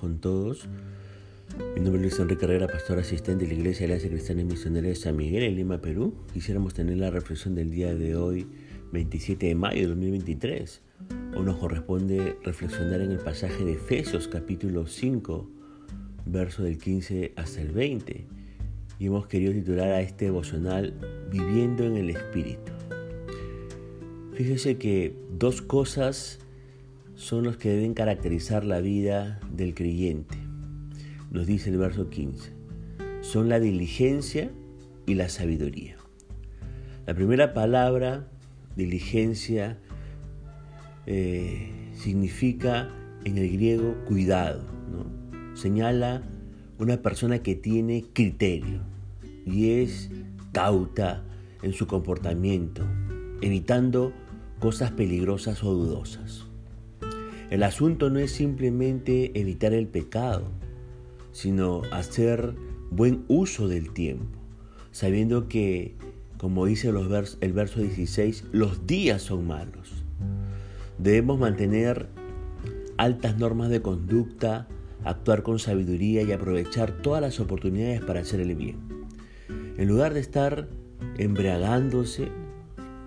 con todos. Mi nombre es Luis Enrique Herrera, pastor asistente de la Iglesia de la Cristiana y Misionera de San Miguel en Lima, Perú. Quisiéramos tener la reflexión del día de hoy, 27 de mayo de 2023. Hoy nos corresponde reflexionar en el pasaje de Efesios capítulo 5, verso del 15 hasta el 20. Y hemos querido titular a este devocional Viviendo en el Espíritu. Fíjese que dos cosas son los que deben caracterizar la vida del creyente. Nos dice el verso 15. Son la diligencia y la sabiduría. La primera palabra, diligencia, eh, significa en el griego cuidado. Señala una persona que tiene criterio y es cauta en su comportamiento, evitando cosas peligrosas o dudosas. El asunto no es simplemente evitar el pecado, sino hacer buen uso del tiempo, sabiendo que, como dice el verso 16, los días son malos. Debemos mantener altas normas de conducta, actuar con sabiduría y aprovechar todas las oportunidades para hacer el bien. En lugar de estar embriagándose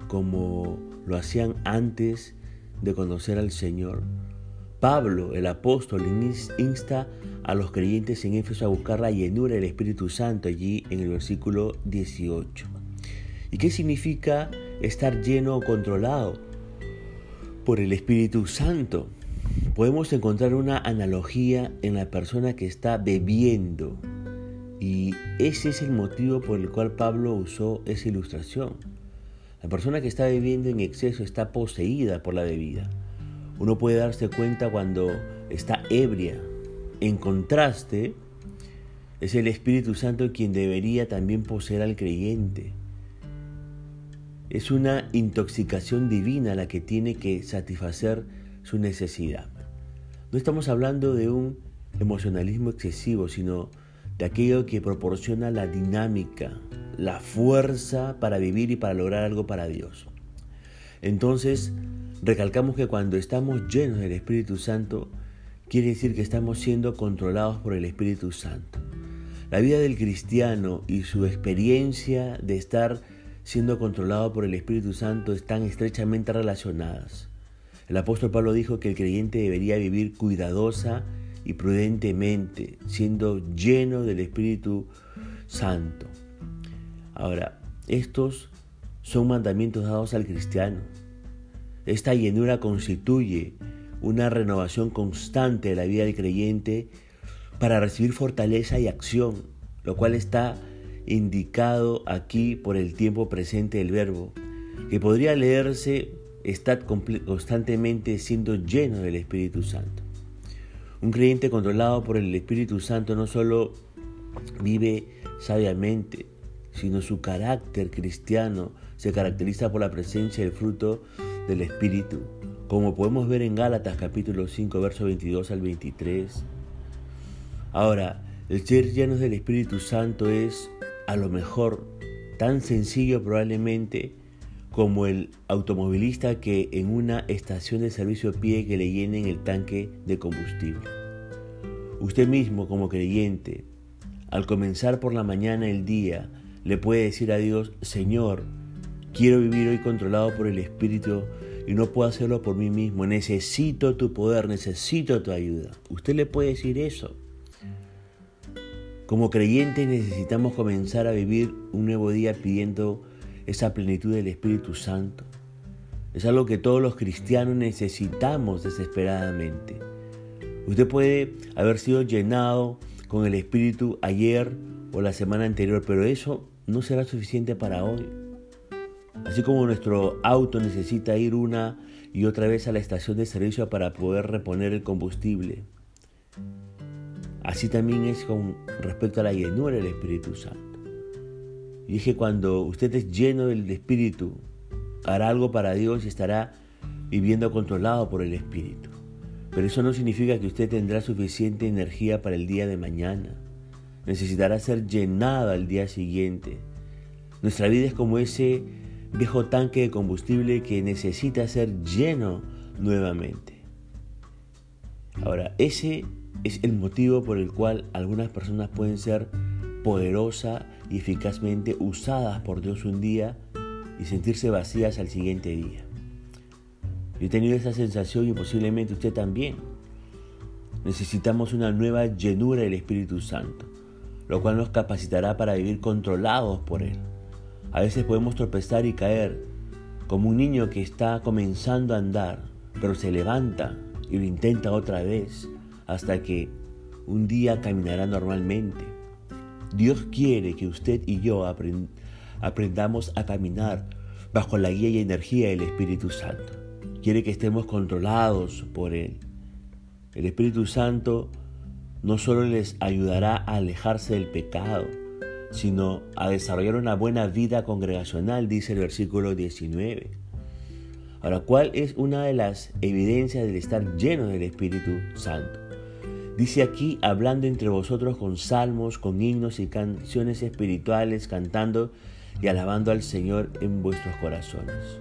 como lo hacían antes de conocer al Señor. Pablo, el apóstol, insta a los creyentes en Éfeso a buscar la llenura del Espíritu Santo allí en el versículo 18. ¿Y qué significa estar lleno o controlado por el Espíritu Santo? Podemos encontrar una analogía en la persona que está bebiendo y ese es el motivo por el cual Pablo usó esa ilustración. La persona que está bebiendo en exceso está poseída por la bebida. Uno puede darse cuenta cuando está ebria. En contraste, es el Espíritu Santo quien debería también poseer al creyente. Es una intoxicación divina la que tiene que satisfacer su necesidad. No estamos hablando de un emocionalismo excesivo, sino de aquello que proporciona la dinámica, la fuerza para vivir y para lograr algo para Dios. Entonces, recalcamos que cuando estamos llenos del Espíritu Santo, quiere decir que estamos siendo controlados por el Espíritu Santo. La vida del cristiano y su experiencia de estar siendo controlado por el Espíritu Santo están estrechamente relacionadas. El apóstol Pablo dijo que el creyente debería vivir cuidadosa y prudentemente, siendo lleno del Espíritu Santo. Ahora, estos son mandamientos dados al cristiano. Esta llenura constituye una renovación constante de la vida del creyente para recibir fortaleza y acción, lo cual está indicado aquí por el tiempo presente del verbo, que podría leerse está constantemente siendo lleno del Espíritu Santo. Un creyente controlado por el Espíritu Santo no solo vive sabiamente, sino su carácter cristiano se caracteriza por la presencia del fruto del Espíritu, como podemos ver en Gálatas capítulo 5, verso 22 al 23. Ahora, el ser llenos del Espíritu Santo es, a lo mejor, tan sencillo probablemente como el automovilista que en una estación de servicio pide que le llenen el tanque de combustible. Usted mismo como creyente, al comenzar por la mañana el día, le puede decir a Dios, Señor, quiero vivir hoy controlado por el Espíritu y no puedo hacerlo por mí mismo. Necesito tu poder, necesito tu ayuda. Usted le puede decir eso. Como creyentes necesitamos comenzar a vivir un nuevo día pidiendo esa plenitud del Espíritu Santo. Es algo que todos los cristianos necesitamos desesperadamente. Usted puede haber sido llenado con el Espíritu ayer o la semana anterior, pero eso no será suficiente para hoy. Así como nuestro auto necesita ir una y otra vez a la estación de servicio para poder reponer el combustible, así también es con respecto a la llenura del Espíritu Santo. Y es que cuando usted es lleno del Espíritu, hará algo para Dios y estará viviendo controlado por el Espíritu. Pero eso no significa que usted tendrá suficiente energía para el día de mañana necesitará ser llenada al día siguiente. Nuestra vida es como ese viejo tanque de combustible que necesita ser lleno nuevamente. Ahora, ese es el motivo por el cual algunas personas pueden ser poderosa y eficazmente usadas por Dios un día y sentirse vacías al siguiente día. Yo he tenido esa sensación y posiblemente usted también. Necesitamos una nueva llenura del Espíritu Santo, lo cual nos capacitará para vivir controlados por Él. A veces podemos tropezar y caer, como un niño que está comenzando a andar, pero se levanta y lo intenta otra vez hasta que un día caminará normalmente. Dios quiere que usted y yo aprendamos a caminar bajo la guía y energía del Espíritu Santo. Quiere que estemos controlados por Él. El Espíritu Santo no solo les ayudará a alejarse del pecado, sino a desarrollar una buena vida congregacional, dice el versículo 19. Ahora, ¿cuál es una de las evidencias del estar lleno del Espíritu Santo? Dice aquí, hablando entre vosotros con salmos, con himnos y canciones espirituales, cantando y alabando al Señor en vuestros corazones.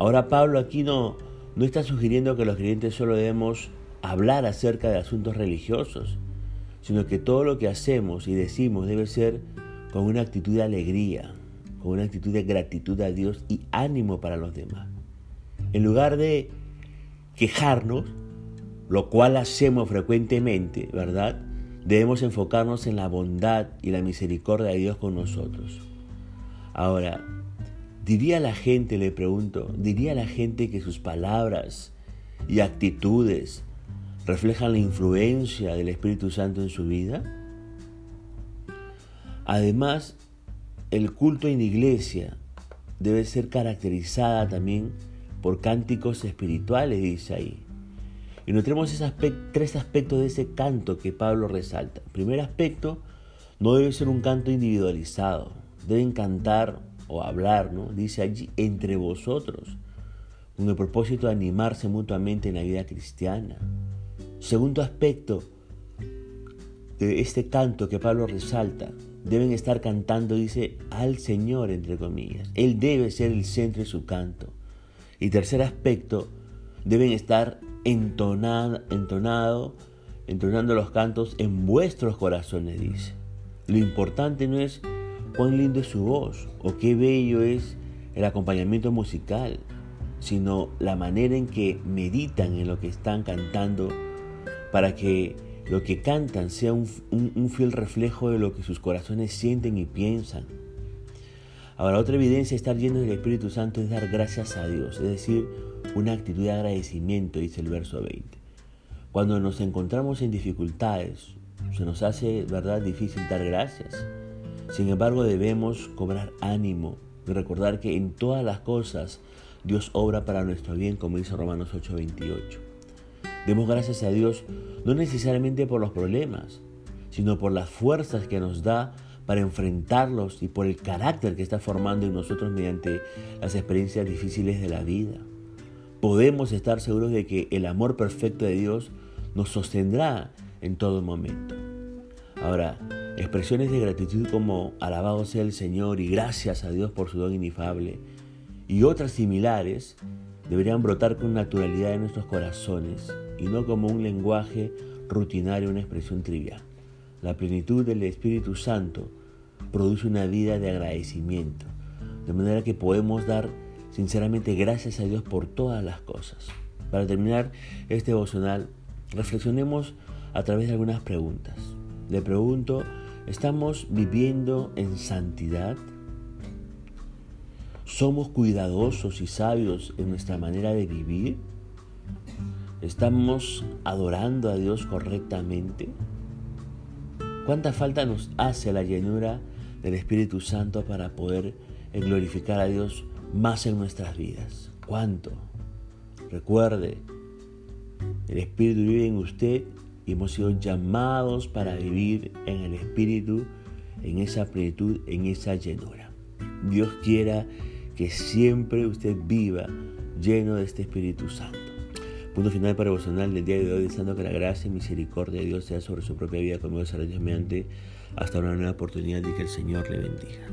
Ahora Pablo aquí no, no está sugiriendo que los creyentes solo debemos hablar acerca de asuntos religiosos, sino que todo lo que hacemos y decimos debe ser con una actitud de alegría, con una actitud de gratitud a Dios y ánimo para los demás. En lugar de quejarnos, lo cual hacemos frecuentemente, ¿verdad? Debemos enfocarnos en la bondad y la misericordia de Dios con nosotros. Ahora, diría la gente, le pregunto, diría la gente que sus palabras y actitudes reflejan la influencia del Espíritu Santo en su vida? Además, el culto en iglesia debe ser caracterizada también por cánticos espirituales, dice ahí. Y notemos esos tres aspectos de ese canto que Pablo resalta. primer aspecto, no debe ser un canto individualizado. Deben cantar o hablar, ¿no? Dice allí, entre vosotros, con el propósito de animarse mutuamente en la vida cristiana. Segundo aspecto de este canto que Pablo resalta, deben estar cantando, dice, al Señor, entre comillas. Él debe ser el centro de su canto. Y tercer aspecto, deben estar entonado, entonado, entonando los cantos en vuestros corazones, dice. Lo importante no es cuán lindo es su voz o qué bello es el acompañamiento musical, sino la manera en que meditan en lo que están cantando para que lo que cantan sea un, fiel reflejo de lo que sus corazones sienten y piensan. Ahora, otra evidencia de estar lleno del Espíritu Santo es dar gracias a Dios, es decir, una actitud de agradecimiento, dice el verso 20. Cuando nos encontramos en dificultades, se nos hace, ¿verdad?, difícil dar gracias. Sin embargo, debemos cobrar ánimo y recordar que en todas las cosas Dios obra para nuestro bien, como dice Romanos 8:28. Demos gracias a Dios no necesariamente por los problemas, sino por las fuerzas que nos da para enfrentarlos y por el carácter que está formando en nosotros mediante las experiencias difíciles de la vida podemos estar seguros de que el amor perfecto de Dios nos sostendrá en todo momento. Ahora, expresiones de gratitud como alabado sea el Señor y gracias a Dios por su don inefable y otras similares deberían brotar con naturalidad en nuestros corazones y no como un lenguaje rutinario, una expresión trivial. La plenitud del Espíritu Santo produce una vida de agradecimiento, de manera que podemos dar Sinceramente, gracias a Dios por todas las cosas. Para terminar este devocional, reflexionemos a través de algunas preguntas. Le pregunto, ¿estamos viviendo en santidad? ¿Somos cuidadosos y sabios en nuestra manera de vivir? ¿Estamos adorando a Dios correctamente? ¿Cuánta falta nos hace la llenura del Espíritu Santo para poder glorificar a Dios más en nuestras vidas. ¿Cuánto? Recuerde, el Espíritu vive en usted y hemos sido llamados para vivir en el Espíritu, en esa plenitud, en esa llenura. Dios quiera que siempre usted viva lleno de este Espíritu Santo. Punto final para devocional del día de hoy, deseando que la gracia y misericordia de Dios sea sobre su propia vida conmigo, mediante hasta una nueva oportunidad y que el Señor le bendiga.